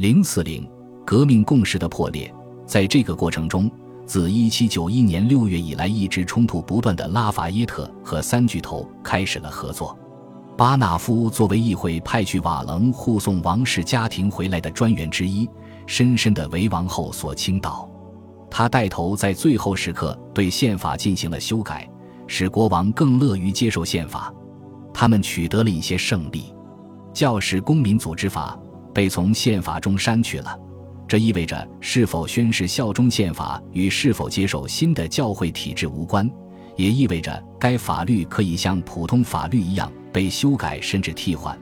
零四零，革命共识的破裂。在这个过程中，自一七九一年六月以来一直冲突不断的拉法耶特和三巨头开始了合作。巴纳夫作为议会派去瓦楞护送王室家庭回来的专员之一，深深的为王后所倾倒。他带头在最后时刻对宪法进行了修改，使国王更乐于接受宪法。他们取得了一些胜利。教士公民组织法。被从宪法中删去了，这意味着是否宣誓效忠宪法与是否接受新的教会体制无关，也意味着该法律可以像普通法律一样被修改甚至替换，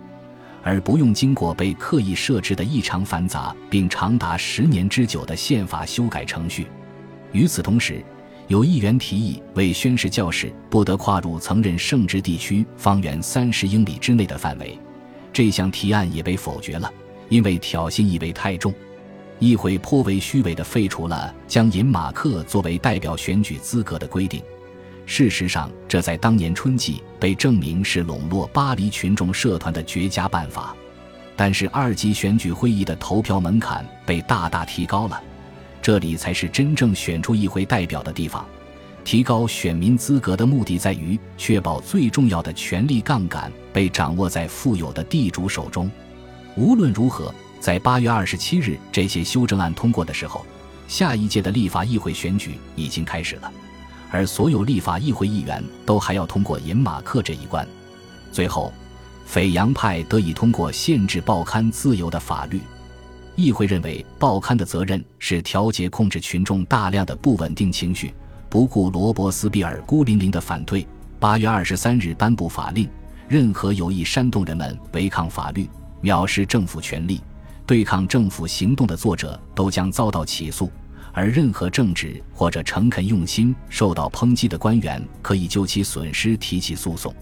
而不用经过被刻意设置的异常繁杂并长达十年之久的宪法修改程序。与此同时，有议员提议为宣誓教士不得跨入曾任圣职地区方圆三十英里之内的范围，这项提案也被否决了。因为挑衅意味太重，议会颇为虚伪地废除了将银马克作为代表选举资格的规定。事实上，这在当年春季被证明是笼络巴黎群众社团的绝佳办法。但是，二级选举会议的投票门槛被大大提高了，这里才是真正选出议会代表的地方。提高选民资格的目的在于确保最重要的权力杠杆被掌握在富有的地主手中。无论如何，在八月二十七日这些修正案通过的时候，下一届的立法议会选举已经开始了，而所有立法议会议员都还要通过银马克这一关。最后，斐扬派得以通过限制报刊自由的法律。议会认为，报刊的责任是调节、控制群众大量的不稳定情绪，不顾罗伯斯庇尔孤零零的反对。八月二十三日颁布法令，任何有意煽动人们违抗法律。藐视政府权力、对抗政府行动的作者都将遭到起诉，而任何正直或者诚恳用心受到抨击的官员可以就其损失提起诉讼。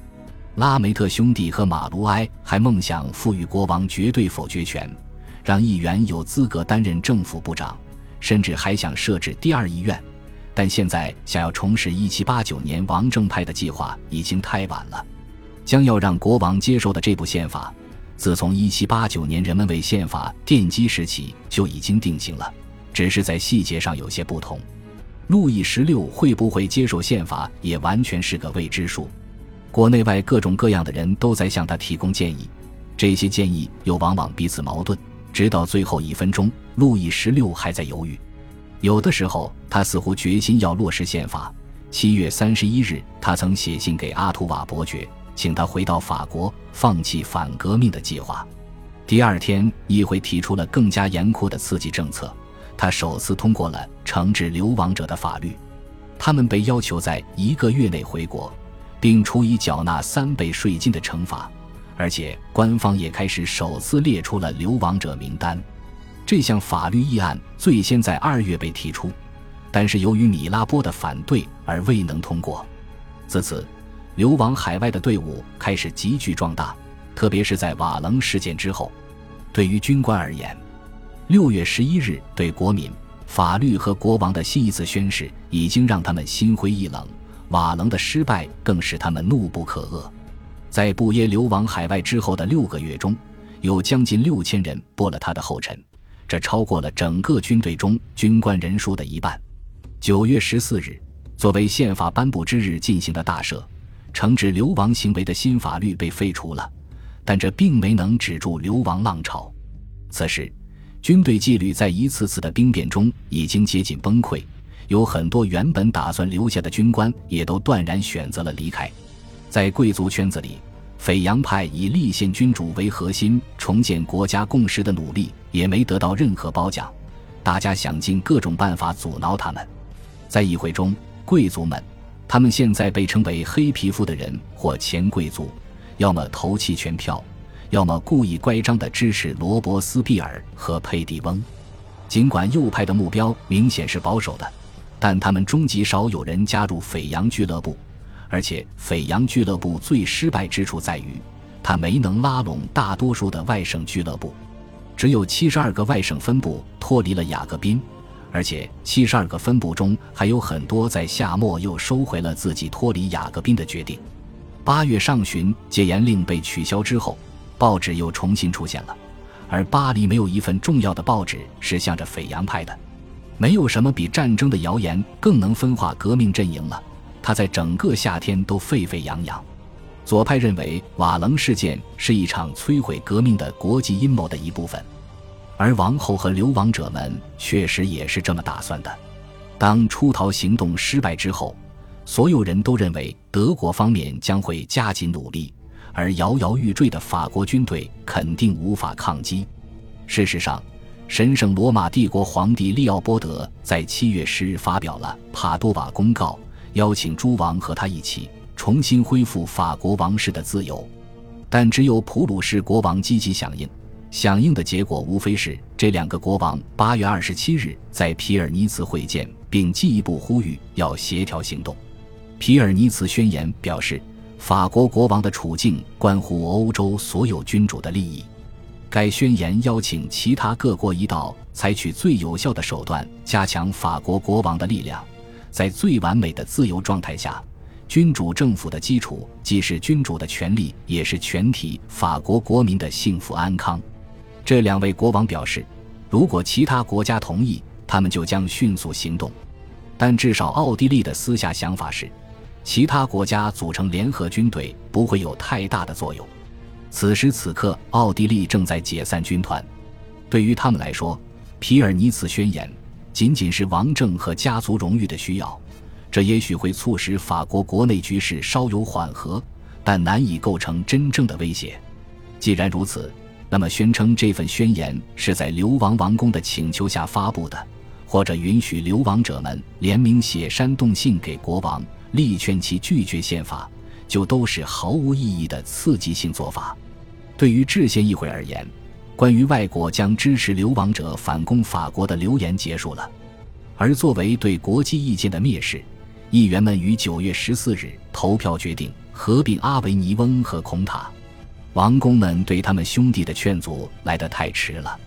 拉梅特兄弟和马卢埃还梦想赋予国王绝对否决权，让议员有资格担任政府部长，甚至还想设置第二议院。但现在想要重拾1789年王政派的计划已经太晚了。将要让国王接受的这部宪法。自从1789年人们为宪法奠基时起就已经定型了，只是在细节上有些不同。路易十六会不会接受宪法也完全是个未知数。国内外各种各样的人都在向他提供建议，这些建议又往往彼此矛盾。直到最后一分钟，路易十六还在犹豫。有的时候，他似乎决心要落实宪法。七月三十一日，他曾写信给阿图瓦伯爵。请他回到法国，放弃反革命的计划。第二天，议会提出了更加严酷的刺激政策。他首次通过了惩治流亡者的法律，他们被要求在一个月内回国，并处以缴纳三倍税金的惩罚。而且，官方也开始首次列出了流亡者名单。这项法律议案最先在二月被提出，但是由于米拉波的反对而未能通过。自此。流亡海外的队伍开始急剧壮大，特别是在瓦楞事件之后。对于军官而言，六月十一日对国民、法律和国王的新一次宣誓已经让他们心灰意冷。瓦楞的失败更使他们怒不可遏。在布耶流亡海外之后的六个月中，有将近六千人步了他的后尘，这超过了整个军队中军官人数的一半。九月十四日，作为宪法颁布之日进行的大赦。惩治流亡行为的新法律被废除了，但这并没能止住流亡浪潮。此时，军队纪律在一次次的兵变中已经接近崩溃，有很多原本打算留下的军官也都断然选择了离开。在贵族圈子里，斐扬派以立宪君主为核心重建国家共识的努力也没得到任何褒奖，大家想尽各种办法阻挠他们。在议会中，贵族们。他们现在被称为黑皮肤的人或前贵族，要么投弃权票，要么故意乖张地支持罗伯斯庇尔和佩蒂翁。尽管右派的目标明显是保守的，但他们终极少有人加入斐扬俱乐部。而且，斐扬俱乐部最失败之处在于，他没能拉拢大多数的外省俱乐部，只有七十二个外省分部脱离了雅各宾。而且，七十二个分部中还有很多在夏末又收回了自己脱离雅各宾的决定。八月上旬，戒严令被取消之后，报纸又重新出现了，而巴黎没有一份重要的报纸是向着斐扬派的。没有什么比战争的谣言更能分化革命阵营了。他在整个夏天都沸沸扬扬。左派认为瓦楞事件是一场摧毁革命的国际阴谋的一部分，而王后和流亡者们确实也是这么打算的。当出逃行动失败之后，所有人都认为德国方面将会加紧努力，而摇摇欲坠的法国军队肯定无法抗击。事实上，神圣罗马帝国皇帝利奥波德在七月十日发表了帕多瓦公告，邀请诸王和他一起。重新恢复法国王室的自由，但只有普鲁士国王积极响应。响应的结果无非是这两个国王八月二十七日在皮尔尼茨会见，并进一步呼吁要协调行动。皮尔尼茨宣言表示，法国国王的处境关乎欧洲所有君主的利益。该宣言邀请其他各国一道采取最有效的手段，加强法国国王的力量，在最完美的自由状态下。君主政府的基础既是君主的权利，也是全体法国国民的幸福安康。这两位国王表示，如果其他国家同意，他们就将迅速行动。但至少奥地利的私下想法是，其他国家组成联合军队不会有太大的作用。此时此刻，奥地利正在解散军团。对于他们来说，皮尔尼茨宣言仅仅是王政和家族荣誉的需要。这也许会促使法国国内局势稍有缓和，但难以构成真正的威胁。既然如此，那么宣称这份宣言是在流亡王公的请求下发布的，或者允许流亡者们联名写煽动信给国王，力劝其拒绝宪法，就都是毫无意义的刺激性做法。对于制宪议会而言，关于外国将支持流亡者反攻法国的流言结束了，而作为对国际意见的蔑视。议员们于九月十四日投票决定合并阿维尼翁和孔塔。王公们对他们兄弟的劝阻来得太迟了。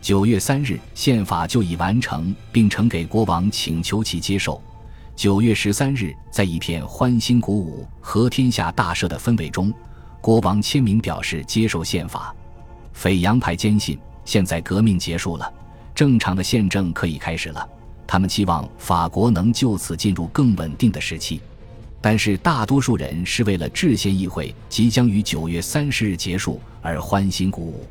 九月三日，宪法就已完成，并呈给国王请求其接受。九月十三日，在一片欢欣鼓舞和天下大赦的氛围中，国王签名表示接受宪法。斐扬派坚信，现在革命结束了，正常的宪政可以开始了。他们期望法国能就此进入更稳定的时期，但是大多数人是为了制宪议会即将于九月三十日结束而欢欣鼓舞。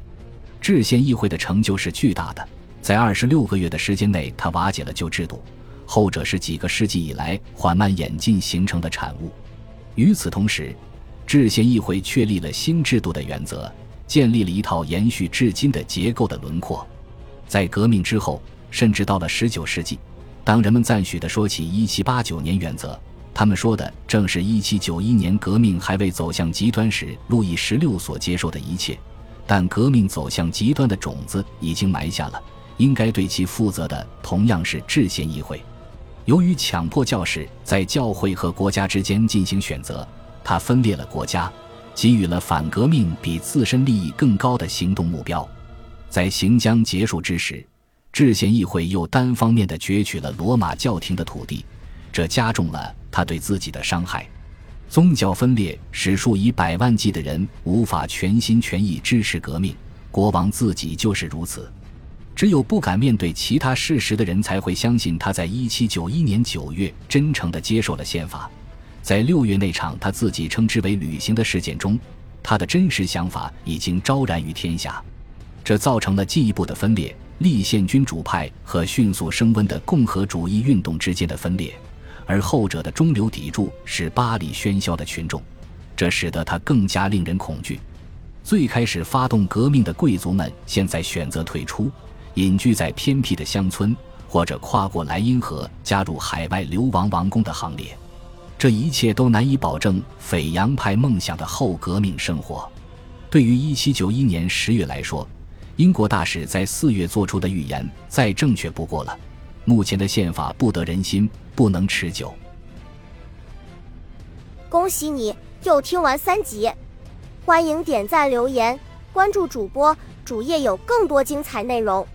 制宪议会的成就是巨大的，在二十六个月的时间内，它瓦解了旧制度，后者是几个世纪以来缓慢演进形成的产物。与此同时，制宪议会确立了新制度的原则，建立了一套延续至今的结构的轮廓。在革命之后。甚至到了十九世纪，当人们赞许地说起一七八九年原则，他们说的正是一七九一年革命还未走向极端时，路易十六所接受的一切。但革命走向极端的种子已经埋下了，应该对其负责的同样是制宪议会。由于强迫教士在教会和国家之间进行选择，他分裂了国家，给予了反革命比自身利益更高的行动目标。在行将结束之时。制宪议会又单方面地攫取了罗马教廷的土地，这加重了他对自己的伤害。宗教分裂使数以百万计的人无法全心全意支持革命，国王自己就是如此。只有不敢面对其他事实的人才会相信他在一七九一年九月真诚地接受了宪法。在六月那场他自己称之为“旅行”的事件中，他的真实想法已经昭然于天下，这造成了进一步的分裂。立宪君主派和迅速升温的共和主义运动之间的分裂，而后者的中流砥柱是巴黎喧嚣的群众，这使得他更加令人恐惧。最开始发动革命的贵族们现在选择退出，隐居在偏僻的乡村，或者跨过莱茵河加入海外流亡王公的行列。这一切都难以保证斐扬派梦想的后革命生活。对于1791年10月来说，英国大使在四月做出的预言再正确不过了。目前的宪法不得人心，不能持久。恭喜你又听完三集，欢迎点赞、留言、关注主播，主页有更多精彩内容。